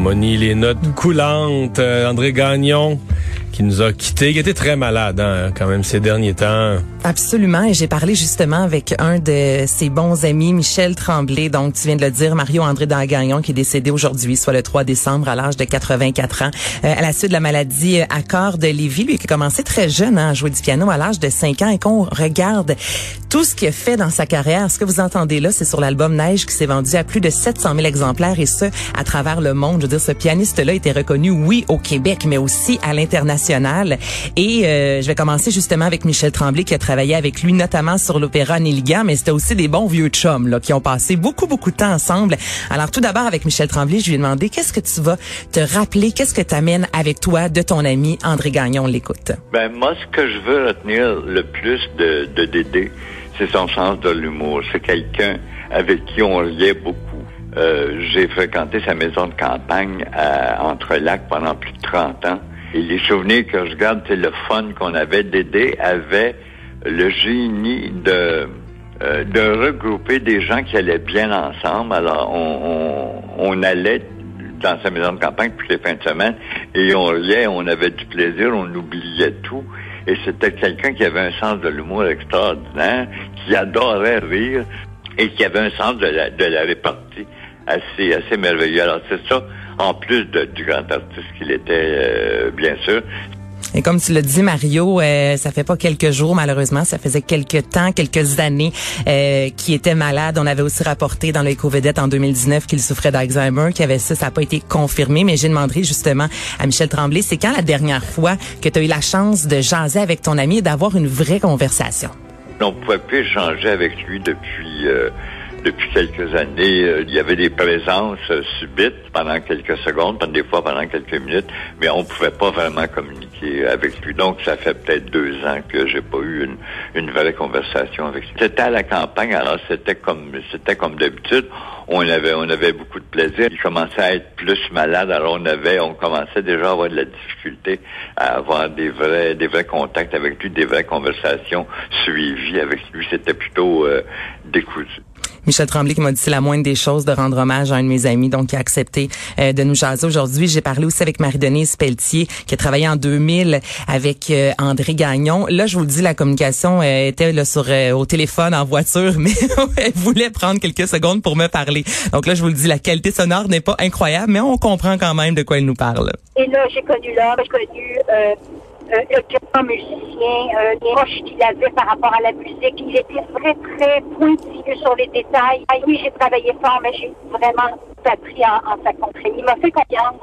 l'harmonie, les notes coulantes. Euh, André Gagnon qui nous a quittés, qui était très malade hein, quand même ces derniers temps. Absolument, et j'ai parlé justement avec un de ses bons amis, Michel Tremblay. Donc, tu viens de le dire, Mario-André Gagnon, qui est décédé aujourd'hui, soit le 3 décembre, à l'âge de 84 ans, euh, à la suite de la maladie à corps de Lévis. Lui qui a commencé très jeune hein, à jouer du piano à l'âge de 5 ans, et qu'on regarde tout ce qu'il a fait dans sa carrière, ce que vous entendez là, c'est sur l'album Neige qui s'est vendu à plus de 700 000 exemplaires, et ce, à travers le monde. Je veux dire, ce pianiste-là était reconnu, oui, au Québec, mais aussi à l'international. Et euh, je vais commencer justement avec Michel Tremblay, qui a travaillé avec lui, notamment sur l'opéra Néligan, mais c'était aussi des bons vieux chums, là, qui ont passé beaucoup, beaucoup de temps ensemble. Alors, tout d'abord, avec Michel Tremblay, je lui ai demandé qu'est-ce que tu vas te rappeler, qu'est-ce que tu amènes avec toi de ton ami André Gagnon, l'écoute. Ben, moi, ce que je veux retenir le plus de, de Dédé, c'est son sens de l'humour. C'est quelqu'un avec qui on liait beaucoup. Euh, j'ai fréquenté sa maison de campagne à Entre-Lacs pendant plus de 30 ans. Et les souvenirs que je garde, c'est le fun qu'on avait. Dédé avait le génie de euh, de regrouper des gens qui allaient bien ensemble. Alors, on, on, on, allait dans sa maison de campagne toutes les fins de semaine et on riait, on avait du plaisir, on oubliait tout. Et c'était quelqu'un qui avait un sens de l'humour extraordinaire, qui adorait rire et qui avait un sens de la, de la répartie assez, assez merveilleux. Alors, c'est ça, en plus de, du grand artiste qu'il était, euh, bien sûr, et comme tu l'as dit, Mario, euh, ça fait pas quelques jours, malheureusement, ça faisait quelques temps, quelques années euh, qu'il était malade. On avait aussi rapporté dans l'éco-vedette en 2019 qu'il souffrait d'Alzheimer, qu'il avait ça, ça n'a pas été confirmé. Mais j'ai demandé justement à Michel Tremblay, c'est quand la dernière fois que tu as eu la chance de jaser avec ton ami et d'avoir une vraie conversation? On pouvait plus échanger avec lui depuis... Euh depuis quelques années, euh, il y avait des présences euh, subites pendant quelques secondes, des fois pendant quelques minutes, mais on pouvait pas vraiment communiquer avec lui. Donc, ça fait peut-être deux ans que j'ai pas eu une, une vraie conversation avec lui. C'était à la campagne, alors c'était comme c'était comme d'habitude. On avait on avait beaucoup de plaisir. Il commençait à être plus malade, alors on avait on commençait déjà à avoir de la difficulté à avoir des vrais des vrais contacts avec lui, des vraies conversations suivies avec lui. C'était plutôt euh, décousu. Michel Tremblay qui m'a dit la moindre des choses de rendre hommage à un de mes amis, donc qui a accepté euh, de nous jaser aujourd'hui. J'ai parlé aussi avec Marie-Denise Pelletier, qui a travaillé en 2000 avec euh, André Gagnon. Là, je vous le dis, la communication euh, était là, sur au téléphone, en voiture, mais elle voulait prendre quelques secondes pour me parler. Donc là, je vous le dis, la qualité sonore n'est pas incroyable, mais on comprend quand même de quoi elle nous parle. Et là, j'ai connu l'homme, j'ai connu euh, le grand musicien, euh, les roches qu'il avait par rapport à la musique. Il était très, très pointilleux sur les détails. Oui, j'ai travaillé fort, mais j'ai vraiment appris en, sa compagnie. Il m'a fait confiance.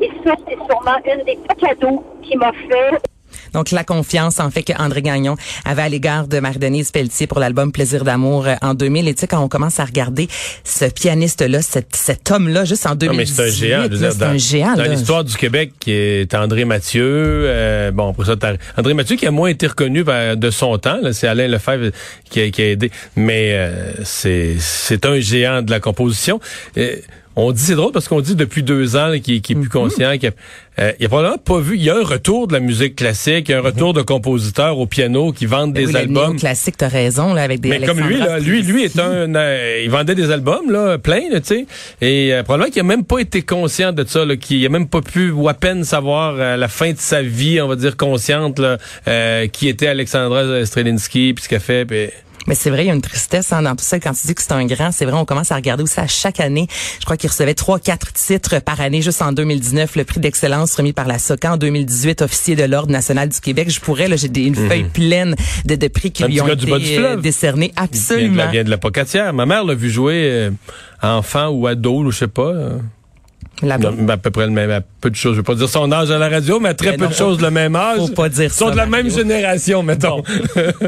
Et ça, c'est sûrement une des cadeaux qu'il m'a fait. Donc, la confiance, en fait, qu'André Gagnon avait à l'égard de Marie-Denise Pelletier pour l'album Plaisir d'amour euh, en 2000. Et tu sais, quand on commence à regarder ce pianiste-là, cet, cet homme-là, juste en 2000. c'est un géant. C'est un géant. Dans l'histoire du Québec, qui est André Mathieu. Euh, bon, pour ça, André Mathieu qui a moins été reconnu de son temps. C'est Alain Lefebvre qui a, qui a aidé. Mais euh, c'est c'est un géant de la composition. On dit, c'est drôle parce qu'on dit depuis deux ans qu'il est plus mm-hmm. conscient, qu'il euh, il a probablement pas vu. Il y a un retour de la musique classique, il y a un retour de compositeurs au piano qui vendent des albums. classique, t'as raison, là, avec des. Mais comme lui, là, lui, lui est un, euh, il vendait des albums, là, plein, tu sais, et euh, probablement qu'il a même pas été conscient de ça, qu'il a même pas pu ou à peine savoir à la fin de sa vie, on va dire consciente, là, qui était Alexandra Strelinski, puis ce qu'elle fait. Pis... Mais c'est vrai, il y a une tristesse hein, dans tout ça. Quand tu dis que c'est un grand, c'est vrai, on commence à regarder aussi à chaque année. Je crois qu'il recevait trois, quatre titres par année. Juste en 2019, le prix d'excellence remis par la SOCA. En 2018, officier de l'Ordre national du Québec. Je pourrais, là, j'ai une mhm. feuille pleine de, de prix qui lui ont été euh, décernés. Absolument. Il vient de la, Pocatière. Ma mère l'a vu jouer euh, enfant ou ado, ou je sais pas. Euh. À peu près le même, peu de choses. Je vais pas dire son âge à la radio, mais très peu de choses le même âge. Faut pas dire Ils sont de la même génération, mettons.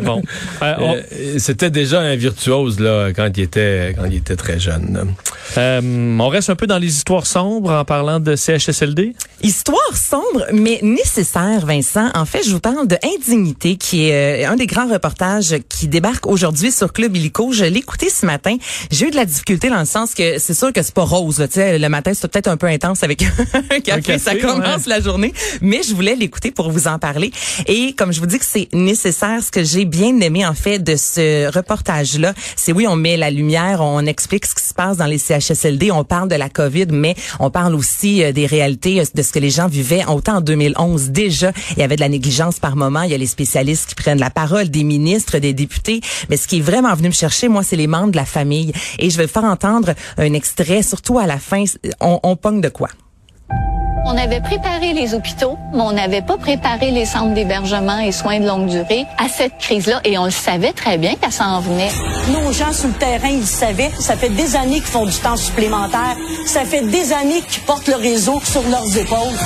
Bon. Euh, euh, c'était déjà un virtuose, là, quand il était, quand il était très jeune. Euh, on reste un peu dans les histoires sombres en parlant de CHSLD. Histoire sombre, mais nécessaire, Vincent. En fait, je vous parle de Indignité, qui est euh, un des grands reportages qui débarque aujourd'hui sur Club Illico. Je l'ai écouté ce matin. J'ai eu de la difficulté dans le sens que c'est sûr que c'est pas rose. Là, sais, le matin, c'est peut-être un peu intense avec un café, ça commence la journée. Mais je voulais l'écouter pour vous en parler. Et comme je vous dis que c'est nécessaire, ce que j'ai bien aimé en fait de ce reportage-là, c'est oui, on met la lumière, on explique ce qui se passe dans les CHSLD, on parle de la COVID, mais on parle aussi euh, des réalités de ce que les gens vivaient autant en 2011 déjà. Il y avait de la négligence par moment. Il y a les spécialistes qui prennent la parole, des ministres, des députés. Mais ce qui est vraiment venu me chercher, moi, c'est les membres de la famille. Et je vais faire entendre un extrait, surtout à la fin. On, on pogne de quoi? On avait préparé les hôpitaux, mais on n'avait pas préparé les centres d'hébergement et soins de longue durée à cette crise-là. Et on le savait très bien qu'elle s'en venait. Nos gens sur le terrain, ils savaient. Ça fait des années qu'ils font du temps supplémentaire. Ça fait des années qu'ils portent le réseau sur leurs épaules.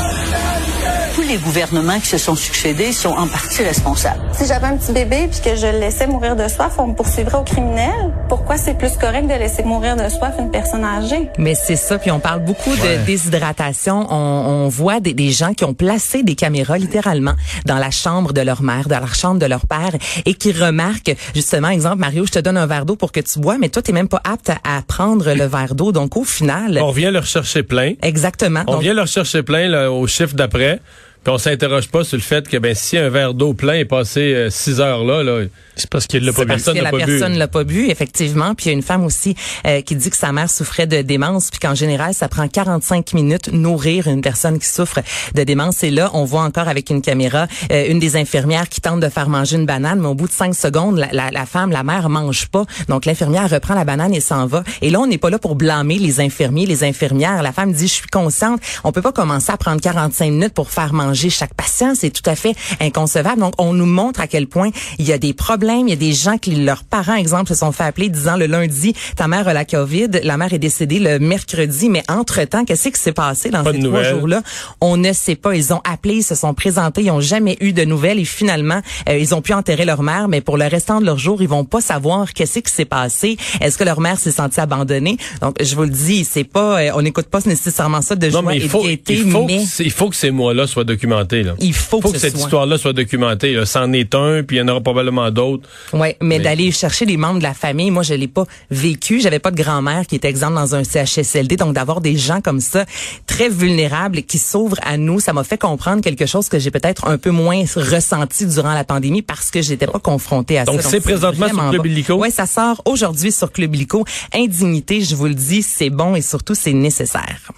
Tous les gouvernements qui se sont succédés sont en partie responsables. Si j'avais un petit bébé puis que je le laissais mourir de soif, on me poursuivrait au criminel. Pourquoi c'est plus correct de laisser mourir de soif une personne âgée? Mais c'est ça. Puis on parle beaucoup de déshydratation. On, on voit des, des, gens qui ont placé des caméras littéralement dans la chambre de leur mère, dans la chambre de leur père et qui remarquent justement, exemple, Mario, je te donne un verre d'eau pour que tu bois, mais toi, tu même pas apte à, prendre le verre d'eau. Donc, au final... On vient leur chercher plein. Exactement. On vient leur chercher plein là, au chiffre d'après. Puis on s'interroge pas sur le fait que ben si un verre d'eau plein est passé euh, six heures là, là c'est parce qu'il l'a pas bu. Parce que la personne l'a pas bu, effectivement. Puis il y a une femme aussi euh, qui dit que sa mère souffrait de démence, puis qu'en général, ça prend 45 minutes nourrir une personne qui souffre de démence. Et là, on voit encore avec une caméra euh, une des infirmières qui tente de faire manger une banane, mais au bout de cinq secondes, la, la, la femme, la mère mange pas. Donc l'infirmière reprend la banane et s'en va. Et là, on n'est pas là pour blâmer les infirmiers, les infirmières. La femme dit, je suis consciente, on peut pas commencer à prendre 45 minutes pour faire manger chaque patient. C'est tout à fait inconcevable. Donc on nous montre à quel point il y a des problèmes il y a des gens qui, leurs parents, exemple, se sont fait appeler disant le lundi, ta mère a la COVID, la mère est décédée le mercredi, mais entre-temps, qu'est-ce qui s'est passé dans ces trois jours-là? On ne sait pas. Ils ont appelé, ils se sont présentés, ils ont jamais eu de nouvelles et finalement, euh, ils ont pu enterrer leur mère, mais pour le restant de leur jour, ils vont pas savoir qu'est-ce qui s'est passé. Est-ce que leur mère s'est sentie abandonnée? Donc, je vous le dis, c'est pas, euh, on n'écoute pas nécessairement ça de joie mais il faut, il faut, Que, il faut que ces mois-là soient documentés. Là. Il faut, que, cette histoire-là soit documentée. C'en est un, puis il y en aura probablement d'autres. Oui, mais, d'aller chercher les membres de la famille, moi je l'ai pas vécu. J'avais pas de grand-mère qui était exemple dans un CHSLD, donc d'avoir des gens comme ça très vulnérables qui s'ouvrent à nous, ça m'a fait comprendre quelque chose que j'ai peut-être un peu moins ressenti durant la pandémie parce que j'étais pas confrontée à ça. Donc c'est présentement sur Club Illico? Oui, ça sort aujourd'hui sur Club Illico. Indignité, je vous le dis, c'est bon et surtout c'est nécessaire.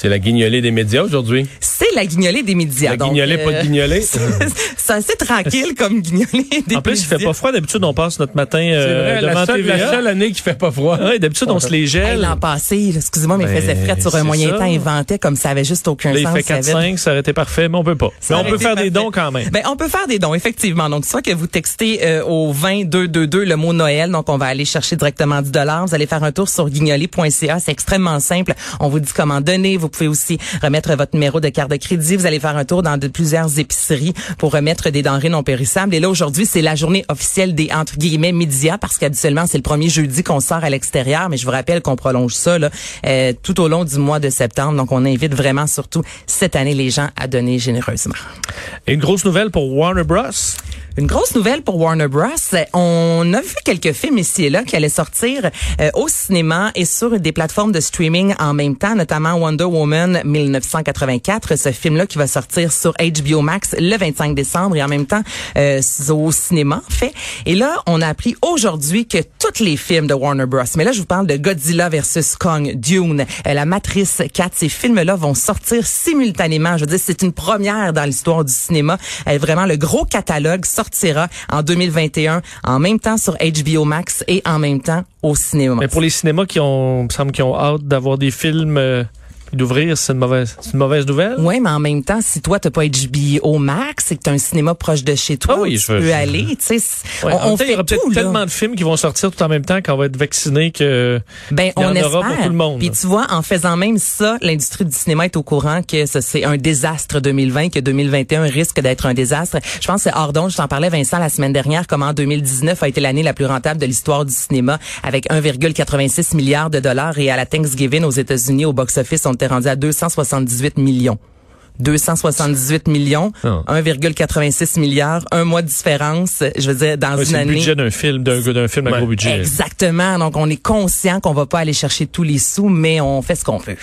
C'est la guignolée des médias aujourd'hui. C'est la guignolée des médias. La guignolée, pas de euh, guignolée? c'est assez tranquille comme guignolée des En plus, il fait pas froid. D'habitude, on passe notre matin euh, devant la seule, TVA. La seule année qui fait pas froid. Ouais, d'habitude, on se les gèle. L'an passé, excusez-moi, mais il faisait frais sur un moyen temps. inventé comme ça avait juste aucun là, sens. Il fait 4-5, ça aurait été parfait, mais on peut pas. mais on peut faire des dons quand même. Ben, on peut faire des dons, effectivement. Donc, soit que vous textez euh, au 2222 le mot Noël. Donc, on va aller chercher directement 10 dollars. Vous allez faire un tour sur guignolé.ca. C'est extrêmement simple. On vous dit comment donner. Vous pouvez aussi remettre votre numéro de carte de crédit. Vous allez faire un tour dans de plusieurs épiceries pour remettre des denrées non périssables. Et là, aujourd'hui, c'est la journée officielle des, entre guillemets, médias, parce qu'habituellement, c'est le premier jeudi qu'on sort à l'extérieur. Mais je vous rappelle qu'on prolonge ça là, euh, tout au long du mois de septembre. Donc, on invite vraiment, surtout cette année, les gens à donner généreusement. Une grosse nouvelle pour Warner Bros. Une grosse nouvelle pour Warner Bros. On a vu quelques films ici et là qui allaient sortir euh, au cinéma et sur des plateformes de streaming en même temps, notamment Wonder Woman 1984, ce film-là qui va sortir sur HBO Max le 25 décembre et en même temps euh, au cinéma, fait. Et là, on a appris aujourd'hui que tous les films de Warner Bros. Mais là, je vous parle de Godzilla versus Kong, Dune, euh, La Matrice 4. Ces films-là vont sortir simultanément. Je veux dire, c'est une première dans l'histoire du cinéma. vraiment, le gros catalogue sort sortira en 2021 en même temps sur HBO Max et en même temps au cinéma. Mais pour les cinémas qui ont, me semble, qui ont hâte d'avoir des films euh, d'ouvrir, c'est une mauvaise, une mauvaise nouvelle? Oui, mais en même temps, si toi t'as pas HBO Max et que t'as un cinéma proche de chez toi, ah tu peux aller. Tu sais, on, fait il y aura peut-être tellement de films qui vont sortir tout en même temps qu'on va être vacciné que ben il y on en aura pour tout le monde. Puis tu vois, en faisant même ça, l'industrie du cinéma est au courant que c'est un désastre 2020, que 2021 risque d'être un désastre. Je pense que c'est Ardon, je t'en parlais Vincent la semaine dernière, comment 2019 a été l'année la plus rentable de l'histoire du cinéma avec 1,86 milliard de dollars et à la Thanksgiving aux États-Unis au box-office on était rendu à 278 millions 278 millions, Ah. 1,86 milliards, un mois de différence. Je veux dire, dans Ouais, une c'est le année. budget d'un film, d'un d'un film à Ouais. gros budget. Exactement. Donc, on est conscient qu'on va pas aller chercher tous les sous, mais on fait ce qu'on peut.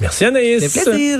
Merci Anaïs. C'est plaisir.